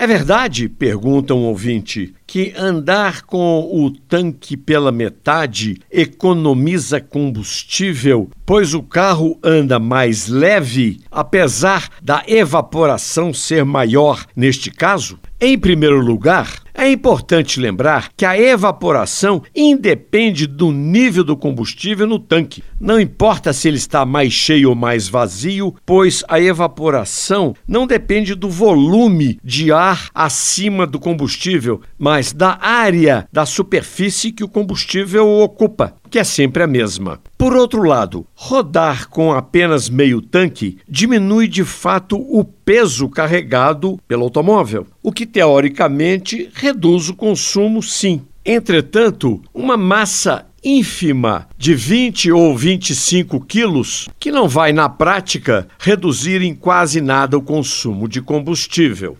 É verdade, pergunta um ouvinte, que andar com o tanque pela metade economiza combustível, pois o carro anda mais leve, apesar da evaporação ser maior neste caso? Em primeiro lugar, é importante lembrar que a evaporação independe do nível do combustível no tanque. Não importa se ele está mais cheio ou mais vazio, pois a evaporação não depende do volume de ar acima do combustível, mas da área da superfície que o combustível ocupa que é sempre a mesma. Por outro lado, rodar com apenas meio tanque diminui de fato o peso carregado pelo automóvel, o que teoricamente reduz o consumo, sim. Entretanto, uma massa ínfima de 20 ou 25 quilos, que não vai, na prática, reduzir em quase nada o consumo de combustível.